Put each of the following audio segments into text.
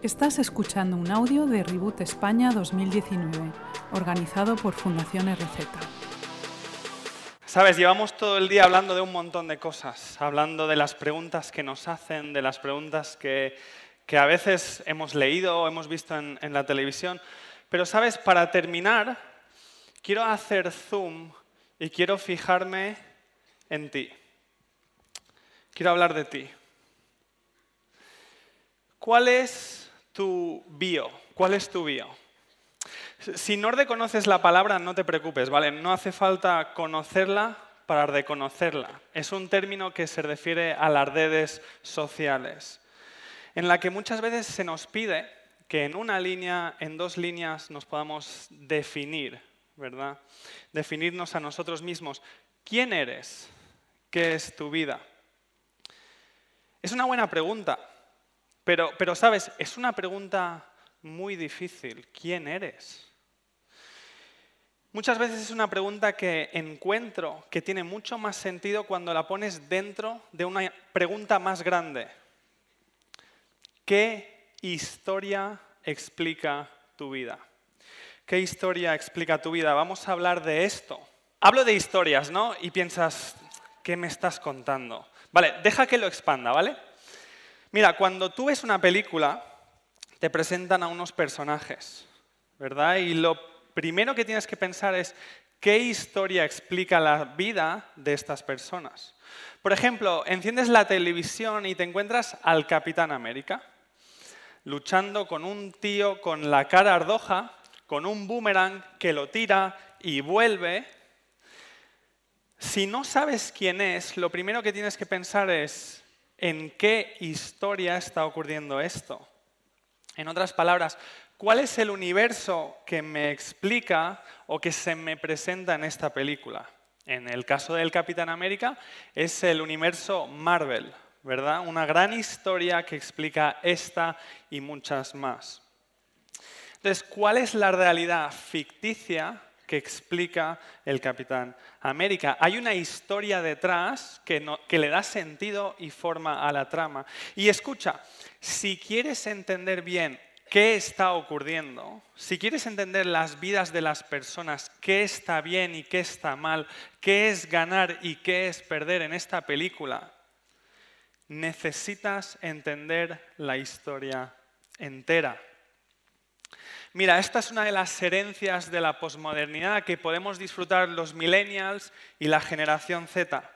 Estás escuchando un audio de Reboot España 2019, organizado por Fundación RZ. Sabes, llevamos todo el día hablando de un montón de cosas, hablando de las preguntas que nos hacen, de las preguntas que, a veces hemos leído o hemos visto en la televisión. Pero sabes, para terminar, quiero hacer zoom y quiero fijarme en ti. Quiero hablar de ti. ¿Cuál es tu bio? ¿Cuál es tu bio? Si no reconoces la palabra, no te preocupes, ¿vale? No hace falta conocerla para reconocerla. Es un término que se refiere a las redes sociales, en la que muchas veces se nos pide que en una línea, en dos líneas, nos podamos definir, ¿verdad? Definirnos a nosotros mismos. ¿Quién eres? ¿Qué es tu vida? Es una buena pregunta, pero, sabes, es una pregunta muy difícil. ¿Quién eres? Muchas veces es una pregunta que encuentro que tiene mucho más sentido cuando la pones dentro de una pregunta más grande. ¿Qué historia explica tu vida? ¿Qué historia explica tu vida? Vamos a hablar de esto. Hablo de historias, ¿no? Y piensas, ¿qué me estás contando? Vale, deja que lo expanda, ¿vale? Mira, cuando tú ves una película, te presentan a unos personajes, ¿verdad? Y lo primero que tienes que pensar es qué historia explica la vida de estas personas. Por ejemplo, enciendes la televisión y te encuentras al Capitán América luchando con un tío con la cara ardoja, con un boomerang que lo tira y vuelve. Si no sabes quién es, lo primero que tienes que pensar es, en qué historia está ocurriendo esto. En otras palabras, ¿cuál es el universo que me explica o que se me presenta en esta película? En el caso del Capitán América es el universo Marvel, ¿verdad? Una gran historia que explica esta y muchas más. Entonces, ¿cuál es la realidad ficticia que explica el Capitán América. Hay una historia detrás que, que, le da sentido y forma a la trama. Y escucha, si quieres entender bien qué está ocurriendo, si quieres entender las vidas de las personas, qué está bien y qué está mal, qué es ganar y qué es perder en esta película, necesitas entender la historia entera. Mira, esta es una de las herencias de la posmodernidad que podemos disfrutar los millennials y la generación Z.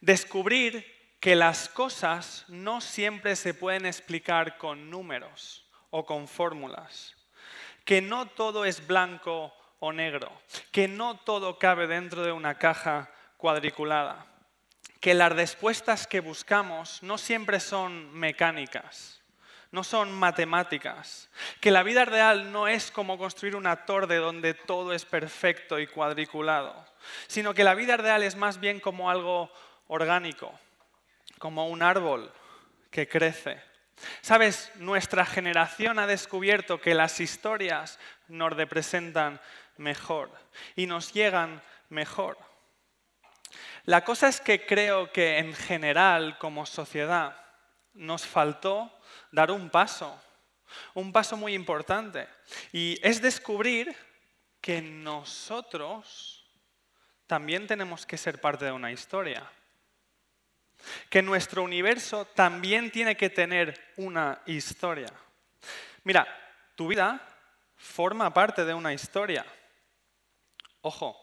Descubrir que las cosas no siempre se pueden explicar con números o con fórmulas, que no todo es blanco o negro, que no todo cabe dentro de una caja cuadriculada, que las respuestas que buscamos no siempre son mecánicas no son matemáticas, que la vida real no es como construir una torre donde todo es perfecto y cuadriculado, sino que la vida real es más bien como algo orgánico, como un árbol que crece. Sabes, nuestra generación ha descubierto que las historias nos representan mejor y nos llegan mejor. La cosa es que creo que en general, como sociedad, nos faltó dar un paso, un paso muy importante. Y es descubrir que nosotros también tenemos que ser parte de una historia. Que nuestro universo también tiene que tener una historia. Mira, tu vida forma parte de una historia. Ojo,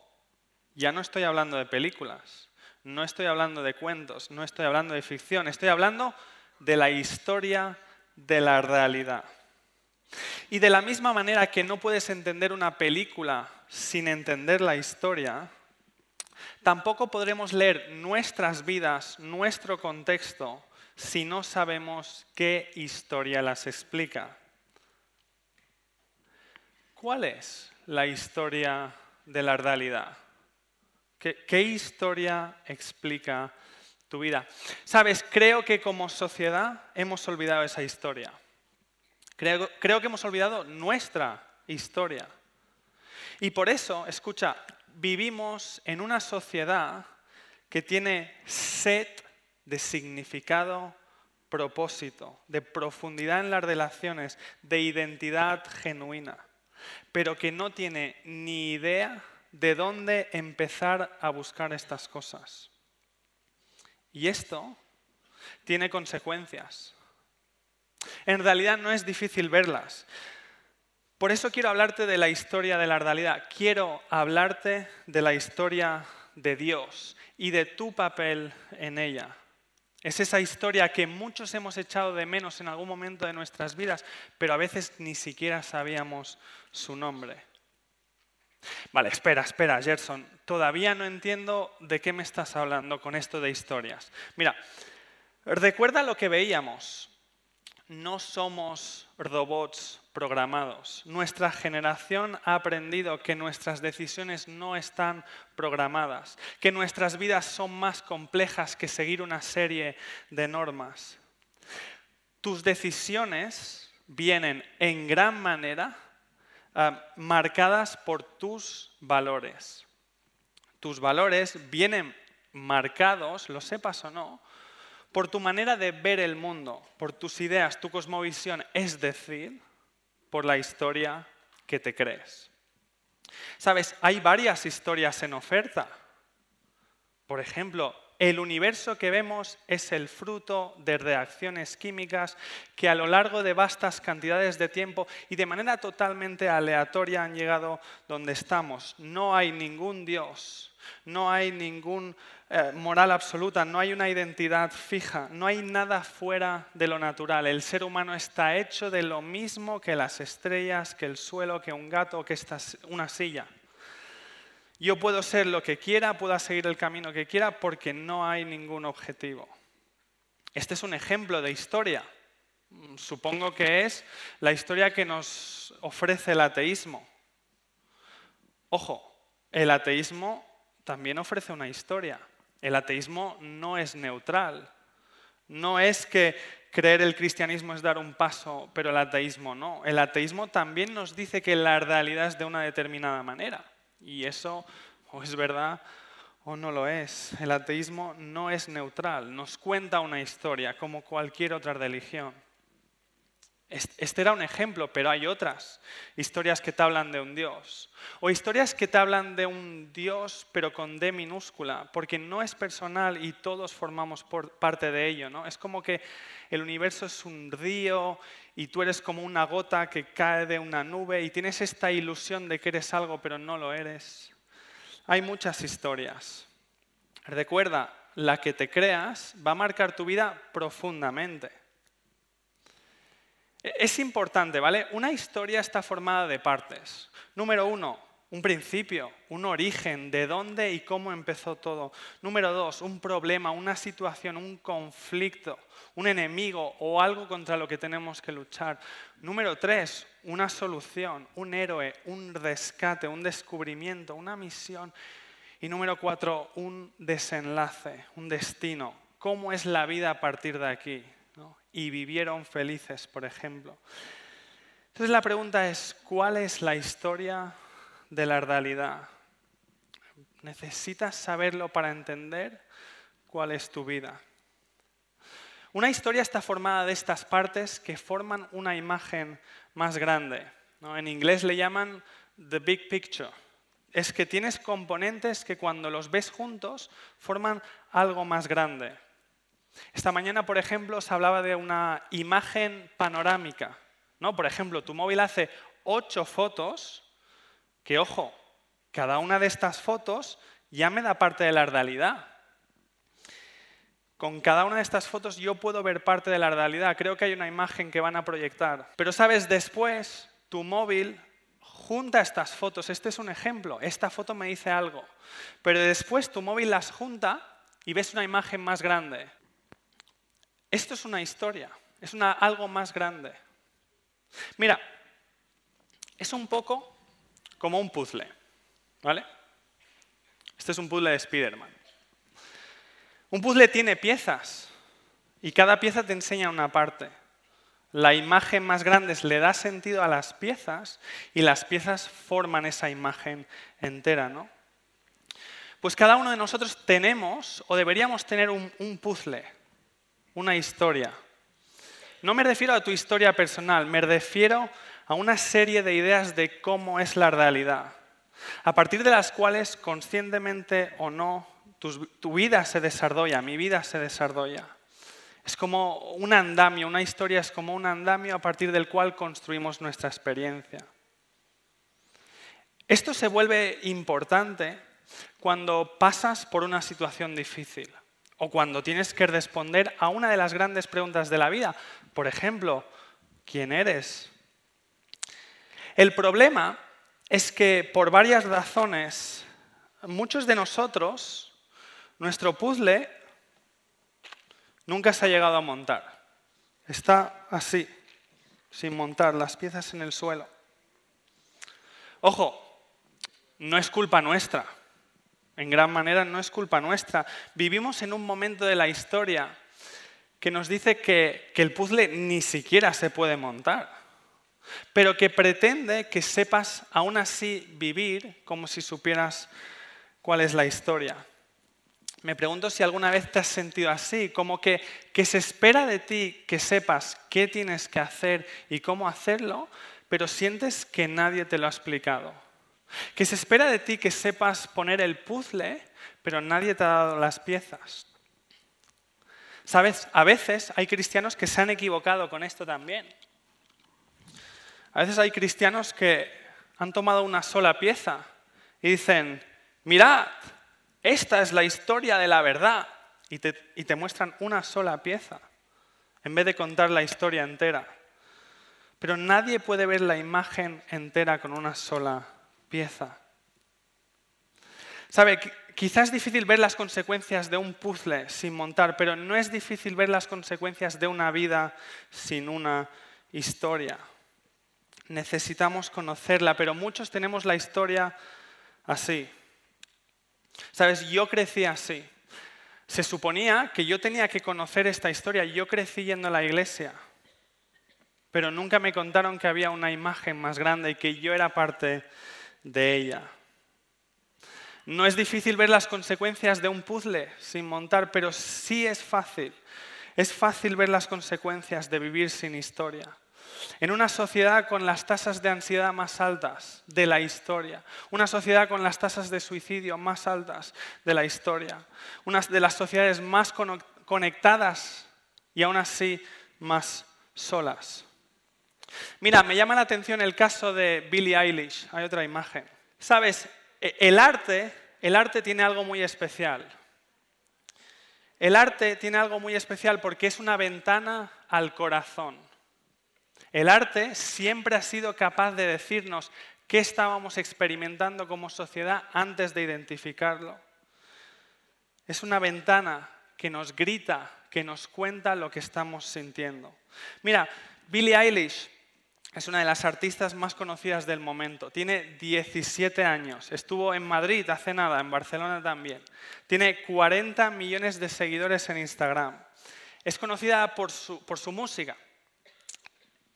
ya no estoy hablando de películas, no estoy hablando de cuentos, no estoy hablando de ficción, estoy hablando de la historia de la realidad. Y de la misma manera que no puedes entender una película sin entender la historia, tampoco podremos leer nuestras vidas, nuestro contexto, si no sabemos qué historia las explica. ¿Cuál es la historia de la realidad? ¿Qué, historia explica vida. Sabes, creo que como sociedad hemos olvidado esa historia. Creo, creo que hemos olvidado nuestra historia. Y por eso, escucha, vivimos en una sociedad que tiene sed de significado propósito, de profundidad en las relaciones, de identidad genuina, pero que no tiene ni idea de dónde empezar a buscar estas cosas. Y esto tiene consecuencias. En realidad no es difícil verlas. Por eso quiero hablarte de la historia de la realidad. Quiero hablarte de la historia de Dios y de tu papel en ella. Es esa historia que muchos hemos echado de menos en algún momento de nuestras vidas, pero a veces ni siquiera sabíamos su nombre. Vale, espera, espera, Gerson. Todavía no entiendo de qué me estás hablando con esto de historias. Mira, recuerda lo que veíamos. No somos robots programados. Nuestra generación ha aprendido que nuestras decisiones no están programadas, que nuestras vidas son más complejas que seguir una serie de normas. Tus decisiones vienen en gran manera ah, marcadas por tus valores. Tus valores vienen marcados, lo sepas o no, por tu manera de ver el mundo, por tus ideas, tu cosmovisión, es decir, por la historia que te crees. Sabes, hay varias historias en oferta. Por ejemplo, el universo que vemos es el fruto de reacciones químicas que a lo largo de vastas cantidades de tiempo y de manera totalmente aleatoria han llegado donde estamos. No hay ningún Dios, no hay ningún eh, moral absoluta, no hay una identidad fija, no hay nada fuera de lo natural. El ser humano está hecho de lo mismo que las estrellas, que el suelo, que un gato, que una silla. Yo puedo ser lo que quiera, puedo seguir el camino que quiera porque no hay ningún objetivo. Este es un ejemplo de historia. Supongo que es la historia que nos ofrece el ateísmo. Ojo, el ateísmo también ofrece una historia. El ateísmo no es neutral. No es que creer el cristianismo es dar un paso, pero el ateísmo no. El ateísmo también nos dice que la realidad es de una determinada manera. Y eso o es verdad o no lo es. El ateísmo no es neutral. Nos cuenta una historia como cualquier otra religión. Este era un ejemplo, pero hay otras historias que te hablan de un Dios. O historias que te hablan de un Dios, pero con D minúscula, porque no es personal y todos formamos parte de ello. ¿no? Es como que el universo es un río y tú eres como una gota que cae de una nube y tienes esta ilusión de que eres algo, pero no lo eres. Hay muchas historias. Recuerda, la que te creas va a marcar tu vida profundamente. Es importante, ¿vale? Una historia está formada de partes. Número uno, un principio, un origen, de dónde y cómo empezó todo. Número dos, un problema, una situación, un conflicto, un enemigo o algo contra lo que tenemos que luchar. Número tres, una solución, un héroe, un rescate, un descubrimiento, una misión. Y número cuatro, un desenlace, un destino. ¿Cómo es la vida a partir de aquí? y vivieron felices, por ejemplo. Entonces la pregunta es, ¿cuál es la historia de la realidad? ¿Necesitas saberlo para entender cuál es tu vida? Una historia está formada de estas partes que forman una imagen más grande. En inglés le llaman the big picture. Es que tienes componentes que cuando los ves juntos forman algo más grande. Esta mañana, por ejemplo, se hablaba de una imagen panorámica. ¿no? Por ejemplo, tu móvil hace ocho fotos, que ojo, cada una de estas fotos ya me da parte de la realidad. Con cada una de estas fotos yo puedo ver parte de la realidad. Creo que hay una imagen que van a proyectar. Pero sabes, después tu móvil junta estas fotos. Este es un ejemplo. Esta foto me dice algo. Pero después tu móvil las junta y ves una imagen más grande. Esto es una historia, es una, algo más grande. Mira, es un poco como un puzzle, ¿vale? Este es un puzzle de Spider-Man. Un puzzle tiene piezas y cada pieza te enseña una parte. La imagen más grande le da sentido a las piezas y las piezas forman esa imagen entera, ¿no? Pues cada uno de nosotros tenemos o deberíamos tener un, un puzzle una historia, No me refiero a tu historia personal, me refiero a una serie de ideas de cómo es la realidad, a partir de las cuales, conscientemente o no, tu, vida se desarrolla, mi vida se desarrolla. Es como un andamio, una historia es como un andamio a partir del cual construimos nuestra experiencia. Esto se vuelve importante cuando pasas por una situación difícil o cuando tienes que responder a una de las grandes preguntas de la vida. Por ejemplo, ¿quién eres? El problema es que por varias razones, muchos de nosotros, nuestro puzzle nunca se ha llegado a montar. Está así, sin montar, las piezas en el suelo. Ojo, no es culpa nuestra. En gran manera no es culpa nuestra. Vivimos en un momento de la historia que nos dice que, el puzzle ni siquiera se puede montar, pero que pretende que sepas aún así vivir como si supieras cuál es la historia. Me pregunto si alguna vez te has sentido así, como que, que se espera de ti que sepas qué tienes que hacer y cómo hacerlo, pero sientes que nadie te lo ha explicado. Que se espera de ti que sepas poner el puzzle, pero nadie te ha dado las piezas. Sabes, a veces hay cristianos que se han equivocado con esto también. A veces hay cristianos que han tomado una sola pieza y dicen, mirad, esta es la historia de la verdad. Y te, muestran una sola pieza, en vez de contar la historia entera. Pero nadie puede ver la imagen entera con una sola pieza. ¿Sabe? Quizás es difícil ver las consecuencias de un puzzle sin montar, pero no es difícil ver las consecuencias de una vida sin una historia. Necesitamos conocerla, pero muchos tenemos la historia así. Sabes, yo crecí así. Se suponía que yo tenía que conocer esta historia. Yo crecí yendo a la iglesia, pero nunca me contaron que había una imagen más grande y que yo era parte de ella. No es difícil ver las consecuencias de un puzzle sin montar, pero sí es fácil. Es fácil ver las consecuencias de vivir sin historia. En una sociedad con las tasas de ansiedad más altas de la historia, una sociedad con las tasas de suicidio más altas de la historia, una de las sociedades más conectadas y aún así más solas. Mira, me llama la atención el caso de Billie Eilish. Hay otra imagen. Sabes, e, el arte, el arte tiene algo muy especial. El arte tiene algo muy especial porque es una ventana al corazón. El arte siempre ha sido capaz de decirnos qué estábamos experimentando como sociedad antes de identificarlo. Es una ventana que nos grita, que nos cuenta lo que estamos sintiendo. Mira, Billie Eilish es una de las artistas más conocidas del momento. Tiene 17 años. Estuvo en Madrid hace nada, en Barcelona también. Tiene 40 millones de seguidores en Instagram. Es conocida por su, por su música.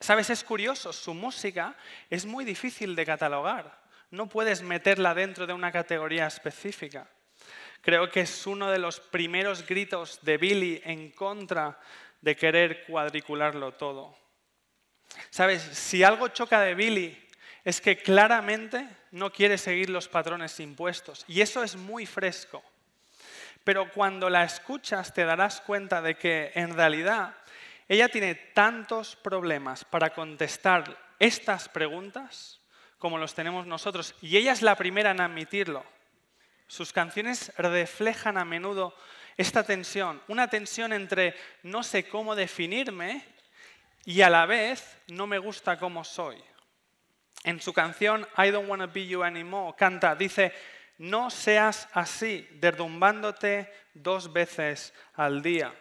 ¿Sabes? Es curioso, su música es muy difícil de catalogar. No puedes meterla dentro de una categoría específica. Creo que es uno de los primeros gritos de Billy en contra de querer cuadricularlo todo. Sabes, si algo choca de Billy es que claramente no quiere seguir los patrones impuestos. Y eso es muy fresco. Pero cuando la escuchas te darás cuenta de que en realidad ella tiene tantos problemas para contestar estas preguntas como los tenemos nosotros. Y ella es la primera en admitirlo. Sus canciones reflejan a menudo esta tensión, una tensión entre no sé cómo definirme y a la vez no me gusta cómo soy. En su canción I Don't Wanna Be You Anymore canta, dice, no seas así, derrumbándote dos veces al día.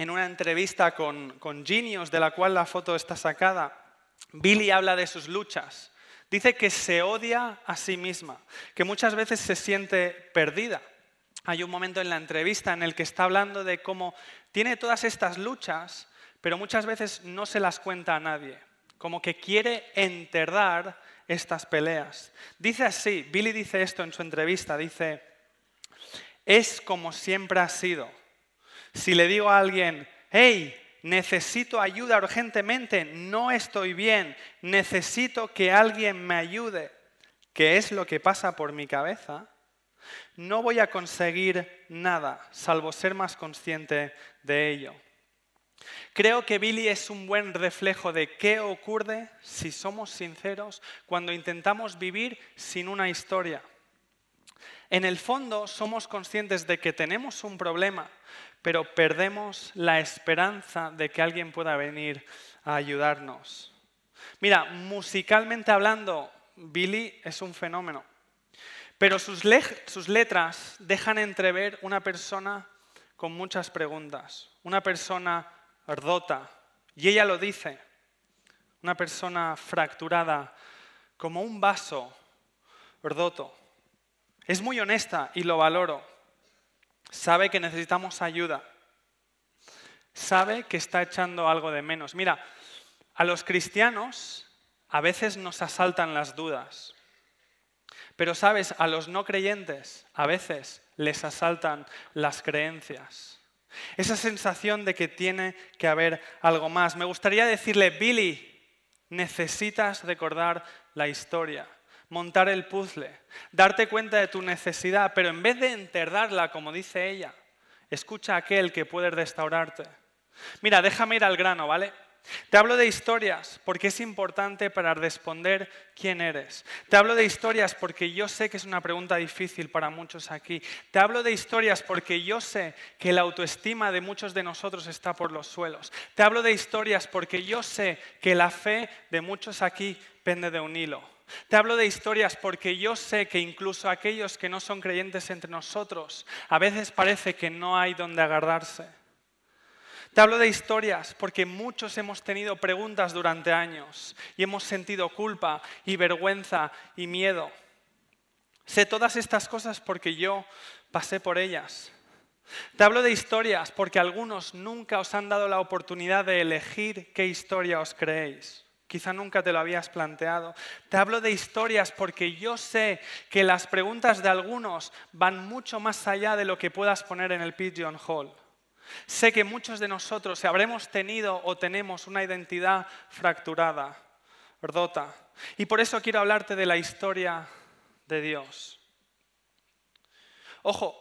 En una entrevista con, con Genius, de la cual la foto está sacada, Billy habla de sus luchas. Dice que se odia a sí misma, que muchas veces se siente perdida. Hay un momento en la entrevista en el que está hablando de cómo tiene todas estas luchas, pero muchas veces no se las cuenta a nadie, como que quiere enterrar estas peleas. Dice así, Billy dice esto en su entrevista, dice, es como siempre ha sido. Si le digo a alguien, hey, necesito ayuda urgentemente, no estoy bien, necesito que alguien me ayude, que es lo que pasa por mi cabeza, no voy a conseguir nada salvo ser más consciente de ello. Creo que Billy es un buen reflejo de qué ocurre, si somos sinceros, cuando intentamos vivir sin una historia. En el fondo somos conscientes de que tenemos un problema, pero perdemos la esperanza de que alguien pueda venir a ayudarnos. Mira, musicalmente hablando, Billy es un fenómeno, pero sus, letras dejan entrever una persona con muchas preguntas, una persona ardota, y ella lo dice, una persona fracturada, como un vaso roto. Es muy honesta y lo valoro. Sabe que necesitamos ayuda. Sabe que está echando algo de menos. Mira, a los cristianos a veces nos asaltan las dudas. Pero sabes, a los no creyentes a veces les asaltan las creencias. Esa sensación de que tiene que haber algo más. Me gustaría decirle, Billy, necesitas recordar la historia montar el puzzle, darte cuenta de tu necesidad, pero en vez de enterrarla, como dice ella, escucha a aquel que puede restaurarte. Mira, déjame ir al grano, ¿vale? Te hablo de historias porque es importante para responder quién eres. Te hablo de historias porque yo sé que es una pregunta difícil para muchos aquí. Te hablo de historias porque yo sé que la autoestima de muchos de nosotros está por los suelos. Te hablo de historias porque yo sé que la fe de muchos aquí pende de un hilo. Te hablo de historias porque yo sé que incluso aquellos que no son creyentes entre nosotros, a veces parece que no hay donde agarrarse. Te hablo de historias porque muchos hemos tenido preguntas durante años y hemos sentido culpa y vergüenza y miedo. Sé todas estas cosas porque yo pasé por ellas. Te hablo de historias porque algunos nunca os han dado la oportunidad de elegir qué historia os creéis. Quizá nunca te lo habías planteado. Te hablo de historias porque yo sé que las preguntas de algunos van mucho más allá de lo que puedas poner en el Pigeon Hall. Sé que muchos de nosotros habremos tenido o tenemos una identidad fracturada, rota. Y por eso quiero hablarte de la historia de Dios. Ojo,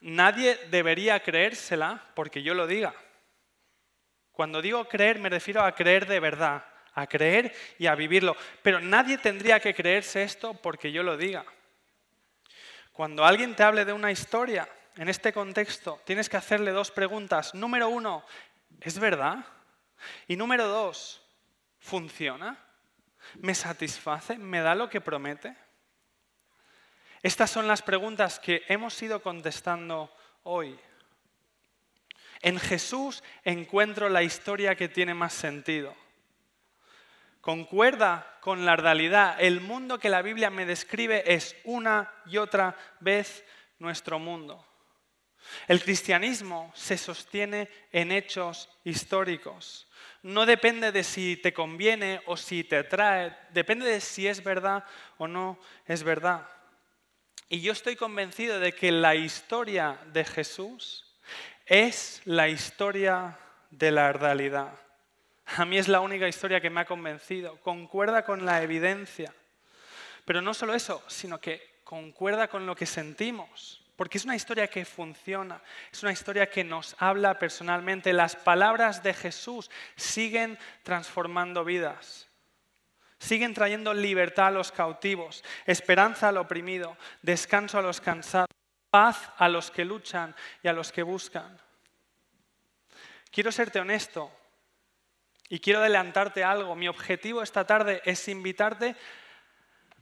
nadie debería creérsela porque yo lo diga. Cuando digo creer me refiero a creer de verdad a creer y a vivirlo. Pero nadie tendría que creerse esto porque yo lo diga. Cuando alguien te hable de una historia, en este contexto, tienes que hacerle dos preguntas. Número uno, ¿es verdad? Y número dos, ¿funciona? ¿Me satisface? ¿Me da lo que promete? Estas son las preguntas que hemos ido contestando hoy. En Jesús encuentro la historia que tiene más sentido concuerda con la realidad. El mundo que la Biblia me describe es una y otra vez nuestro mundo. El cristianismo se sostiene en hechos históricos. No depende de si te conviene o si te atrae, depende de si es verdad o no es verdad. Y yo estoy convencido de que la historia de Jesús es la historia de la realidad. A mí es la única historia que me ha convencido. Concuerda con la evidencia. Pero no solo eso, sino que concuerda con lo que sentimos. Porque es una historia que funciona, es una historia que nos habla personalmente. Las palabras de Jesús siguen transformando vidas. Siguen trayendo libertad a los cautivos, esperanza al oprimido, descanso a los cansados, paz a los que luchan y a los que buscan. Quiero serte honesto, y quiero adelantarte algo. Mi objetivo esta tarde es invitarte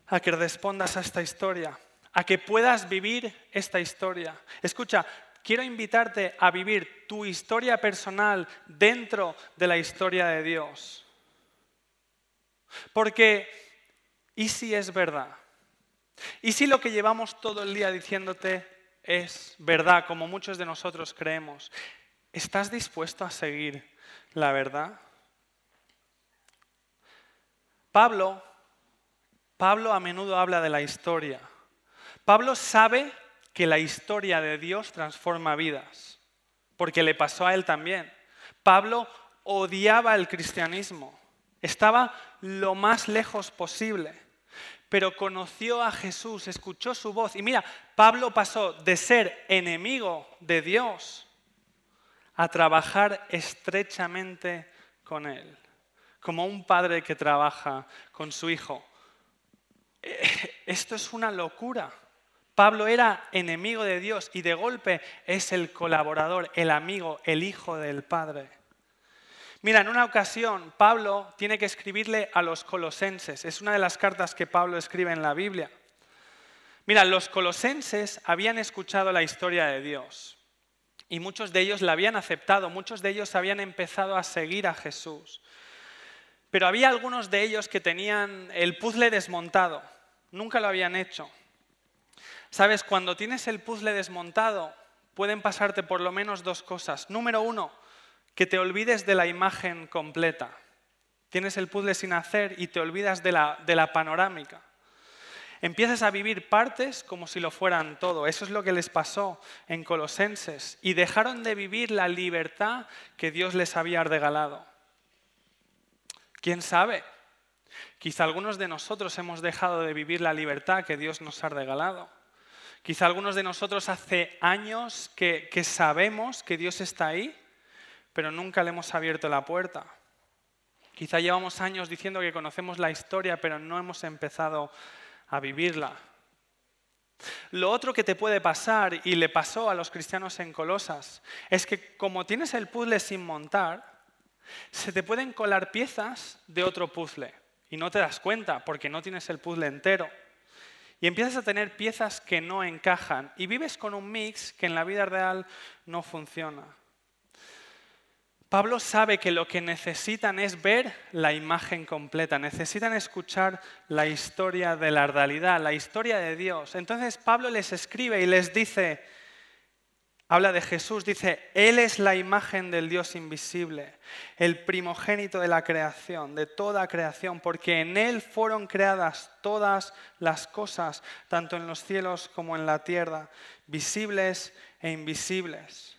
a que respondas a esta historia, a que puedas vivir esta historia. Escucha, quiero invitarte a vivir tu historia personal dentro de la historia de Dios. Porque, ¿y si es verdad? ¿Y si lo que llevamos todo el día diciéndote es verdad, como muchos de nosotros creemos? ¿Estás dispuesto a seguir la verdad? Pablo, Pablo a menudo habla de la historia. Pablo sabe que la historia de Dios transforma vidas, porque le pasó a él también. Pablo odiaba el cristianismo. Estaba lo más lejos posible. Pero conoció a Jesús, escuchó su voz. Y mira, Pablo pasó de ser enemigo de Dios a trabajar estrechamente con Él, como un padre que trabaja con su hijo. Eh, esto es una locura. Pablo era enemigo de Dios y de golpe es el colaborador, el amigo, el hijo del Padre. Mira, en una ocasión Pablo tiene que escribirle a los colosenses. Es una de las cartas que Pablo escribe en la Biblia. Mira, los colosenses habían escuchado la historia de Dios y muchos de ellos la habían aceptado, muchos de ellos habían empezado a seguir a Jesús. Pero había algunos de ellos que tenían el puzzle desmontado, nunca lo habían hecho. Sabes, cuando tienes el puzzle desmontado, pueden pasarte por lo menos dos cosas. Número uno, que te olvides de la imagen completa. Tienes el puzzle sin hacer y te olvidas de la, de la panorámica. Empiezas a vivir partes como si lo fueran todo. Eso es lo que les pasó en Colosenses. Y dejaron de vivir la libertad que Dios les había regalado. ¿Quién sabe? Quizá algunos de nosotros hemos dejado de vivir la libertad que Dios nos ha regalado. Quizá algunos de nosotros hace años que, sabemos que Dios está ahí, pero nunca le hemos abierto la puerta. Quizá llevamos años diciendo que conocemos la historia, pero no hemos empezado a vivirla. Lo otro que te puede pasar, y le pasó a los cristianos en Colosas, es que como tienes el puzzle sin montar, se te pueden colar piezas de otro puzzle y no te das cuenta porque no tienes el puzzle entero. Y empiezas a tener piezas que no encajan y vives con un mix que en la vida real no funciona. Pablo sabe que lo que necesitan es ver la imagen completa, necesitan escuchar la historia de la realidad, la historia de Dios. Entonces Pablo les escribe y les dice, habla de Jesús, dice, Él es la imagen del Dios invisible, el primogénito de la creación, de toda creación, porque en Él fueron creadas todas las cosas, tanto en los cielos como en la tierra, visibles e invisibles.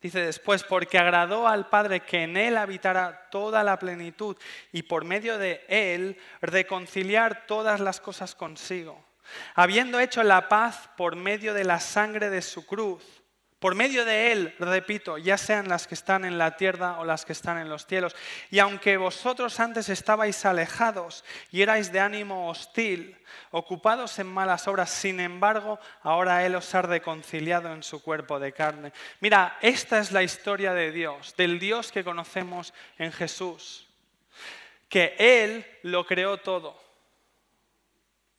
Dice después, porque agradó al Padre que en Él habitara toda la plenitud y por medio de Él reconciliar todas las cosas consigo, habiendo hecho la paz por medio de la sangre de su cruz por medio de Él, repito, ya sean las que están en la tierra o las que están en los cielos. Y aunque vosotros antes estabais alejados y erais de ánimo hostil, ocupados en malas obras, sin embargo, ahora Él os ha reconciliado en su cuerpo de carne. Mira, esta es la historia de Dios, del Dios que conocemos en Jesús, que Él lo creó todo.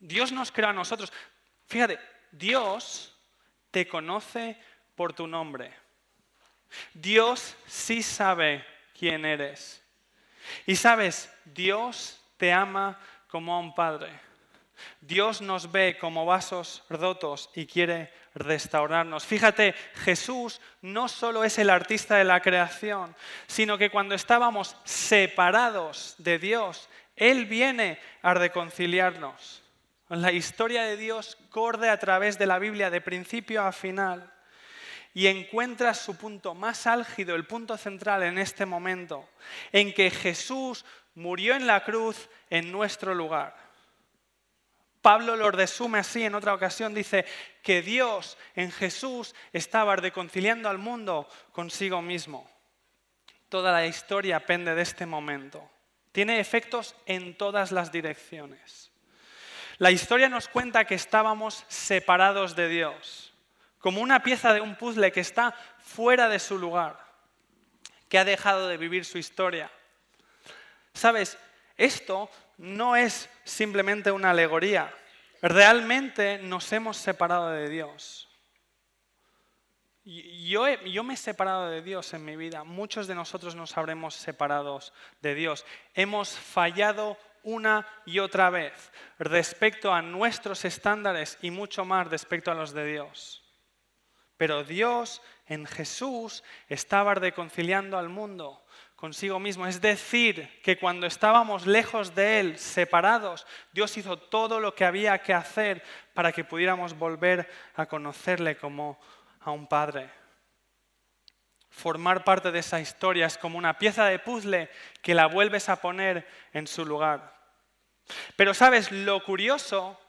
Dios nos creó a nosotros. Fíjate, Dios te conoce por tu nombre. Dios sí sabe quién eres. Y sabes, Dios te ama como a un padre. Dios nos ve como vasos rotos y quiere restaurarnos. Fíjate, Jesús no solo es el artista de la creación, sino que cuando estábamos separados de Dios, Él viene a reconciliarnos. La historia de Dios corre a través de la Biblia de principio a final y encuentras su punto más álgido, el punto central en este momento, en que Jesús murió en la cruz en nuestro lugar. Pablo lo resume así en otra ocasión, dice que Dios en Jesús estaba reconciliando al mundo consigo mismo. Toda la historia pende de este momento. Tiene efectos en todas las direcciones. La historia nos cuenta que estábamos separados de Dios como una pieza de un puzzle que está fuera de su lugar, que ha dejado de vivir su historia. Sabes, esto no es simplemente una alegoría. Realmente nos hemos separado de Dios. Yo, yo, me he separado de Dios en mi vida. Muchos de nosotros nos habremos separado de Dios. Hemos fallado una y otra vez respecto a nuestros estándares y mucho más respecto a los de Dios. Pero Dios en Jesús estaba reconciliando al mundo consigo mismo. Es decir, que cuando estábamos lejos de Él, separados, Dios hizo todo lo que había que hacer para que pudiéramos volver a conocerle como a un Padre. formar parte de esa historia. Es como una pieza de puzzle que la vuelves a poner en su lugar. Pero sabes, lo curioso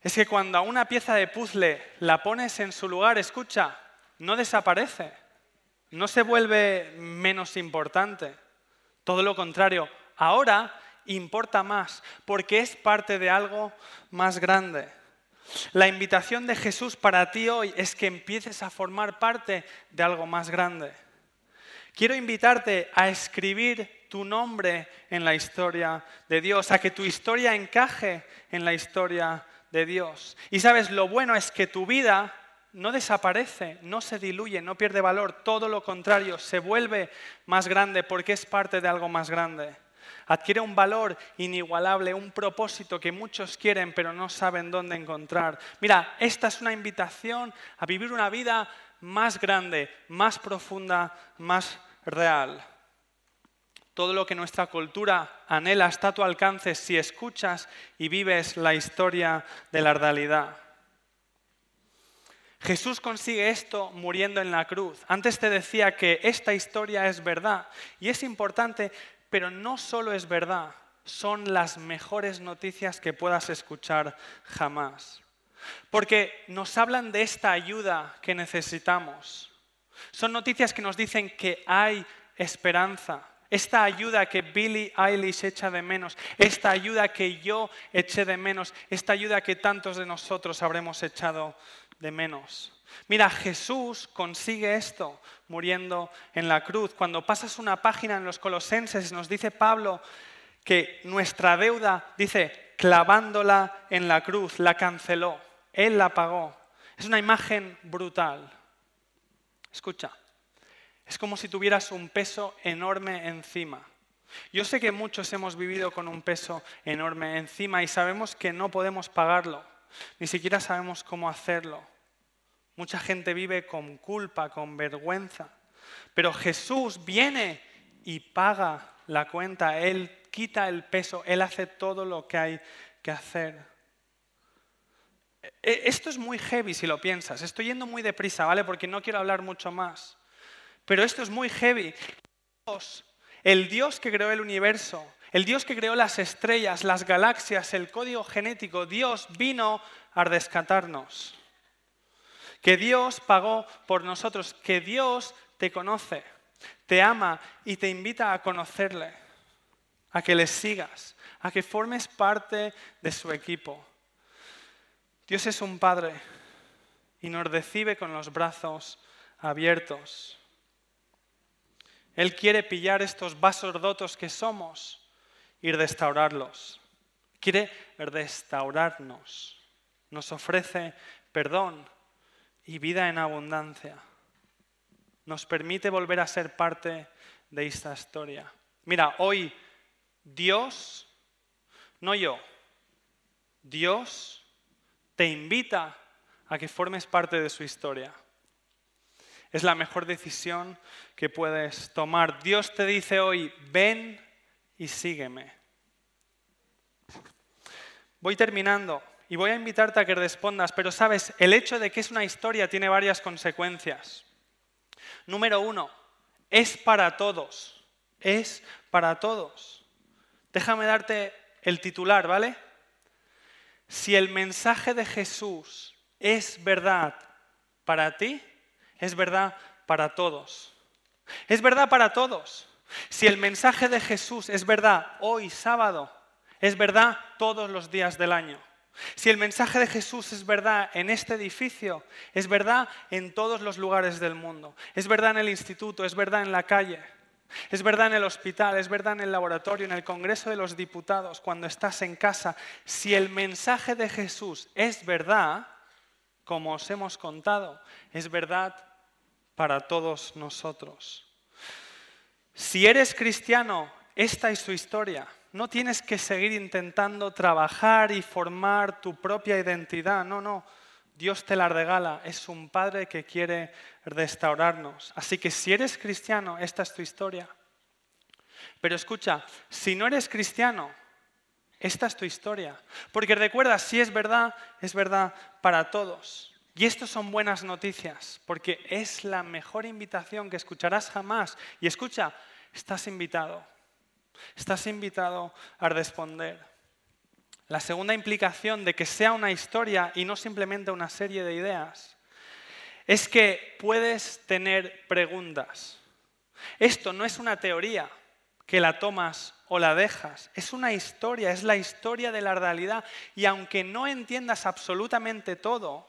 es que cuando a una pieza de puzzle la pones en su lugar, escucha, no desaparece, no se vuelve menos importante. Todo lo contrario, ahora importa más porque es parte de algo más grande. La invitación de Jesús para ti hoy es que empieces a formar parte de algo más grande. Quiero invitarte a escribir tu nombre en la historia de Dios, a que tu historia encaje en la historia de Dios. Y sabes, lo bueno es que tu vida no desaparece, no se diluye, no pierde valor, todo lo contrario, se vuelve más grande porque es parte de algo más grande. Adquiere un valor inigualable, un propósito que muchos quieren pero no saben dónde encontrar. Mira, esta es una invitación a vivir una vida más grande, más profunda, más real. Todo lo que nuestra cultura anhela está a tu alcance si escuchas y vives la historia de la realidad. Jesús consigue esto muriendo en la cruz. Antes te decía que esta historia es verdad y es importante pero no solo es verdad, son las mejores noticias que puedas escuchar jamás. Porque nos hablan de esta ayuda que necesitamos. Son noticias que nos dicen que hay esperanza. Esta ayuda que Billy Eilish echa de menos, esta ayuda que yo eché de menos, esta ayuda que tantos de nosotros habremos echado de menos. Mira, Jesús consigue esto muriendo en la cruz. Cuando pasas una página en los Colosenses, nos dice Pablo que nuestra deuda, dice, clavándola en la cruz, la canceló. Él la pagó. Es una imagen brutal. Escucha, es como si tuvieras un peso enorme encima. Yo sé que muchos hemos vivido con un peso enorme encima y sabemos que no podemos pagarlo, ni siquiera sabemos cómo hacerlo. Mucha gente vive con culpa, con vergüenza. Pero Jesús viene y paga la cuenta. Él quita el peso. Él hace todo lo que hay que hacer. E, esto es muy heavy si lo piensas. Estoy yendo muy deprisa, ¿vale? Porque no quiero hablar mucho más. Pero esto es muy heavy. Dios, el Dios que creó el universo, el Dios que creó las estrellas, las galaxias, el código genético, Dios vino a rescatarnos que Dios pagó por nosotros, que Dios te conoce, te ama y te invita a conocerle, a que le sigas, a que formes parte de su equipo. Dios es un Padre y nos recibe con los brazos abiertos. Él quiere pillar estos vasos rotos que somos y restaurarlos. Quiere restaurarnos. Nos ofrece perdón y vida en abundancia. Nos permite volver a ser parte de esta historia. Mira, hoy Dios, no yo, Dios te invita a que formes parte de su historia. Es la mejor decisión que puedes tomar. Dios te dice hoy, ven y sígueme. Voy terminando. Y voy a invitarte a que respondas, pero sabes, el hecho de que es una historia tiene varias consecuencias. Número uno, es para todos, es para todos. Déjame darte el titular, ¿vale? Si el mensaje de Jesús es verdad para ti, es verdad para todos. Es verdad para todos. Si el mensaje de Jesús es verdad hoy sábado, es verdad todos los días del año. Si el mensaje de Jesús es verdad en este edificio, es verdad en todos los lugares del mundo. Es verdad en el instituto, es verdad en la calle, es verdad en el hospital, es verdad en el laboratorio, en el Congreso de los Diputados, cuando estás en casa. Si el mensaje de Jesús es verdad, como os hemos contado, es verdad para todos nosotros. Si eres cristiano, esta es su historia. No tienes que seguir intentando trabajar y formar tu propia identidad. No, no. Dios te la regala. Es un Padre que quiere restaurarnos. Así que si eres cristiano, esta es tu historia. Pero escucha, si no eres cristiano, esta es tu historia. Porque recuerda, si es verdad, es verdad para todos. Y esto son buenas noticias, porque es la mejor invitación que escucharás jamás. Y escucha, estás invitado. Estás invitado a responder. La segunda implicación de que sea una historia y no simplemente una serie de ideas es que puedes tener preguntas. Esto no es una teoría que la tomas o la dejas, es una historia, es la historia de la realidad y aunque no entiendas absolutamente todo,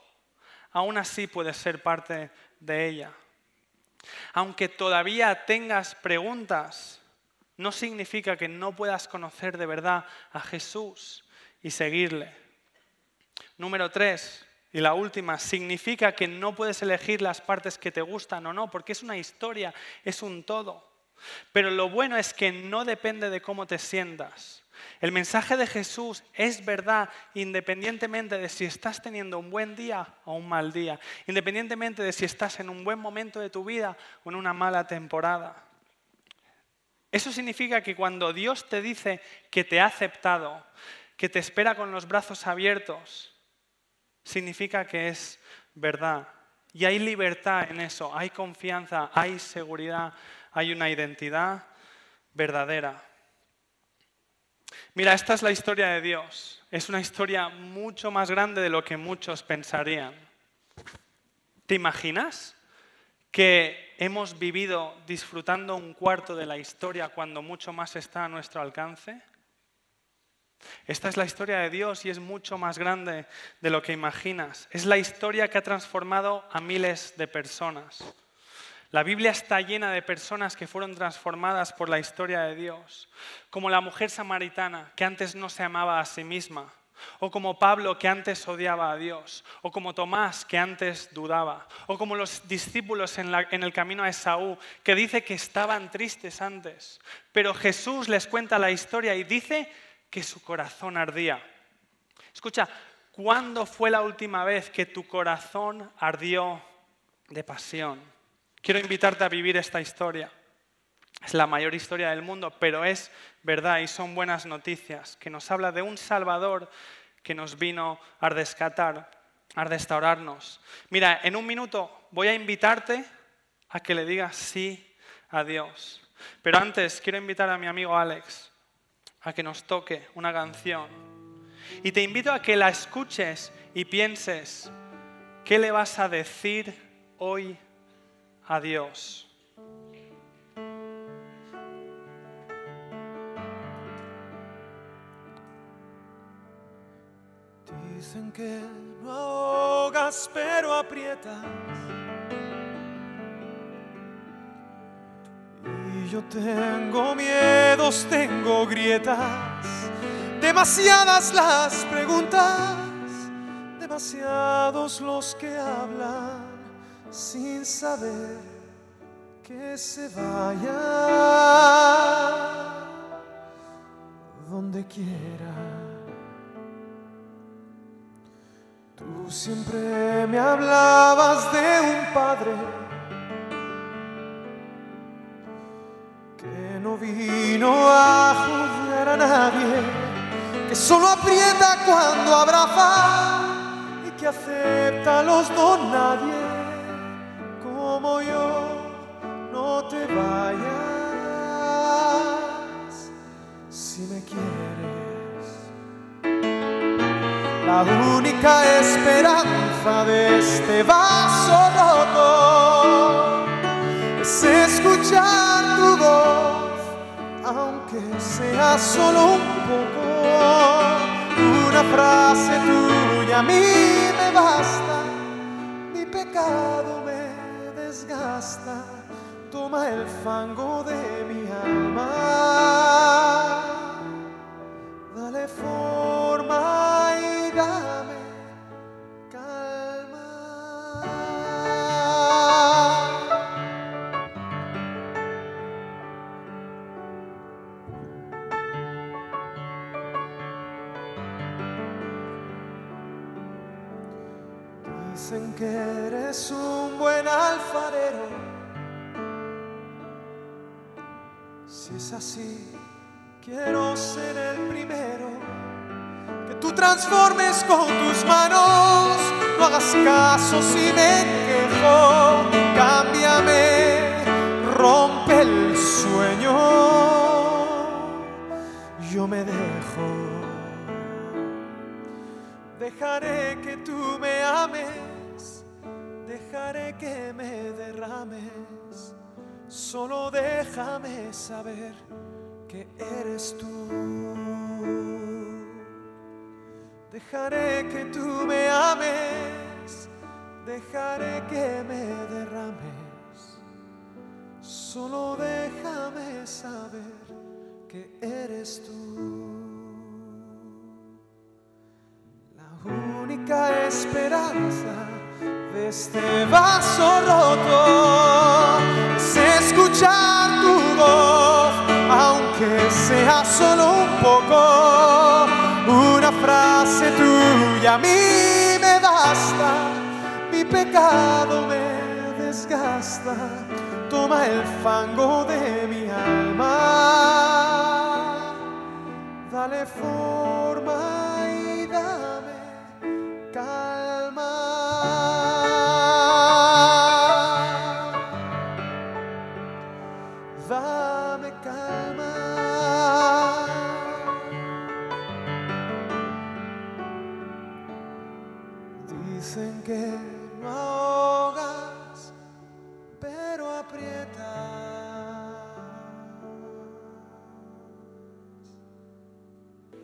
aún así puedes ser parte de ella. Aunque todavía tengas preguntas, no significa que no puedas conocer de verdad a Jesús y seguirle. Número tres, y la última, significa que no puedes elegir las partes que te gustan o no, porque es una historia, es un todo. Pero lo bueno es que no depende de cómo te sientas. El mensaje de Jesús es verdad independientemente de si estás teniendo un buen día o un mal día, independientemente de si estás en un buen momento de tu vida o en una mala temporada. Eso significa que cuando Dios te dice que te ha aceptado, que te espera con los brazos abiertos, significa que es verdad. Y hay libertad en eso, hay confianza, hay seguridad, hay una identidad verdadera. Mira, esta es la historia de Dios. Es una historia mucho más grande de lo que muchos pensarían. ¿Te imaginas que hemos vivido disfrutando un cuarto de la historia cuando mucho más está a nuestro alcance? Esta es la historia de Dios y es mucho más grande de lo que imaginas. Es la historia que ha transformado a miles de personas. La Biblia está llena de personas que fueron transformadas por la historia de Dios, como la mujer samaritana que antes no se amaba a sí misma, o como Pablo que antes odiaba a Dios, o como Tomás que antes dudaba, o como los discípulos en, el camino a Esaú que dice que estaban tristes antes, pero Jesús les cuenta la historia y dice que su corazón ardía. Escucha, ¿cuándo fue la última vez que tu corazón ardió de pasión? Quiero invitarte a vivir esta historia. Es la mayor historia del mundo, pero es verdad y son buenas noticias, que nos habla de un Salvador que nos vino a rescatar, a restaurarnos. Mira, en un minuto voy a invitarte a que le digas sí a Dios. Pero antes quiero invitar a mi amigo Alex a que nos toque una canción. Y te invito a que la escuches y pienses, ¿qué le vas a decir hoy a Dios? Dicen que no ahogas, pero aprietas. Yo tengo miedos, tengo grietas, demasiadas las preguntas, demasiados los que hablan sin saber que se vaya donde quiera. Tú siempre me hablabas de un padre vino a juzgar a nadie, que solo aprieta cuando abraza y que acepta a los dos nadie, única esperanza de este vaso roto es escuchar tu voz aunque sea solo un poco. Una frase tuya a mí me basta, mi pecado me desgasta, toma el fango de mi alma, dale forma Dicen que eres un buen alfarero. Si es así, quiero ser el primero. Que tú transformes con tus manos, no hagas caso si me quejo, cámbiame, rompe el sueño, yo me dejo. Dejaré que tú me ames, dejaré que me derrames, solo déjame saber que eres tú. Dejaré que tú me ames, dejaré que me derrames. Solo déjame saber que eres tú. La única esperanza este vaso roto. Es escuchar tu voz, aunque sea solo un poco. Una frase tuya a mí me basta, mi pecado me desgasta, toma el fango de mi alma, dale forma y dame calma.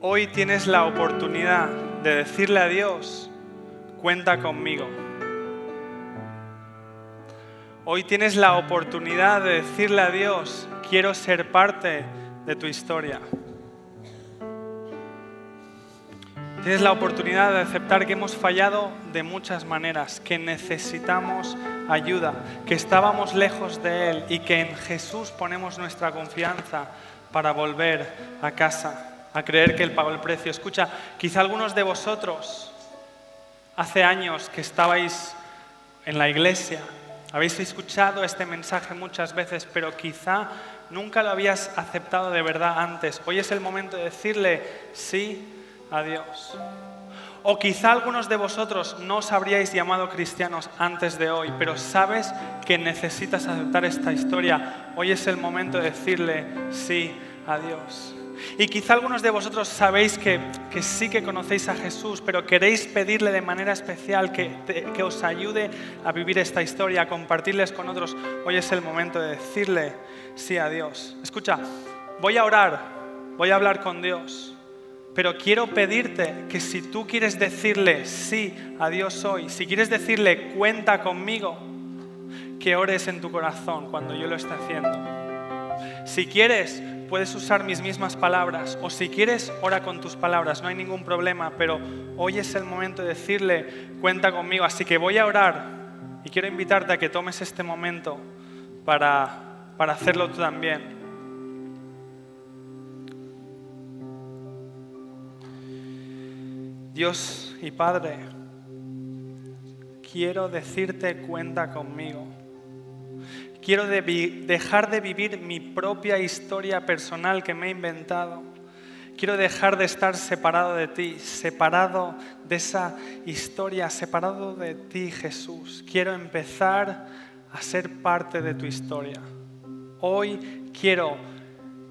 Hoy tienes la oportunidad de decirle a Dios, cuenta conmigo. Hoy tienes la oportunidad de decirle a Dios, quiero ser parte de tu historia. Tienes la oportunidad de aceptar que hemos fallado de muchas maneras, que necesitamos ayuda, que estábamos lejos de Él y que en Jesús ponemos nuestra confianza para volver a casa, a creer que Él pagó el precio. Escucha, quizá algunos de vosotros hace años que estabais en la iglesia, habéis escuchado este mensaje muchas veces, pero quizá nunca lo habías aceptado de verdad antes. Hoy es el momento de decirle sí a Dios. O quizá algunos de vosotros no os habríais llamado cristianos antes de hoy, pero sabes que necesitas aceptar esta historia. Hoy es el momento de decirle sí a Dios. Y quizá algunos de vosotros sabéis que, sí que conocéis a Jesús, pero queréis pedirle de manera especial que, que os ayude a vivir esta historia, a compartirles con otros. Hoy es el momento de decirle sí a Dios. Escucha, voy a orar, voy a hablar con Dios. Pero quiero pedirte que si tú quieres decirle sí a Dios hoy, si quieres decirle cuenta conmigo, que ores en tu corazón cuando yo lo esté haciendo. Si quieres, puedes usar mis mismas palabras o si quieres, ora con tus palabras, no hay ningún problema, pero hoy es el momento de decirle cuenta conmigo, así que voy a orar y quiero invitarte a que tomes este momento para, para hacerlo tú también. Dios y Padre, quiero decirte cuenta conmigo. Quiero dejar de vivir mi propia historia personal que me he inventado. Quiero dejar de estar separado de ti, separado de esa historia, separado de ti, Jesús. Quiero empezar a ser parte de tu historia. Hoy quiero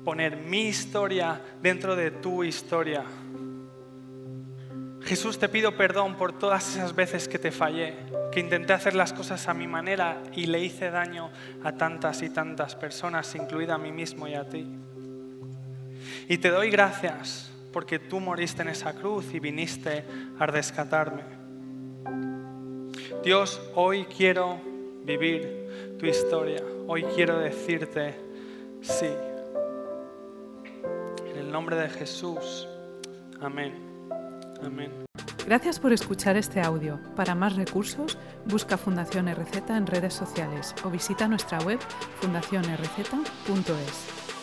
poner mi historia dentro de tu historia. Jesús, te pido perdón por todas esas veces que te fallé, que intenté hacer las cosas a mi manera y le hice daño a tantas y tantas personas, incluida a mí mismo y a ti. Y te doy gracias porque tú moriste en esa cruz y viniste a rescatarme. Dios, hoy quiero vivir tu historia. Hoy quiero decirte sí. En el nombre de Jesús. Amén. Gracias por escuchar este audio. Para más recursos, busca Fundación RZ en redes sociales o visita nuestra web fundacionrz.es.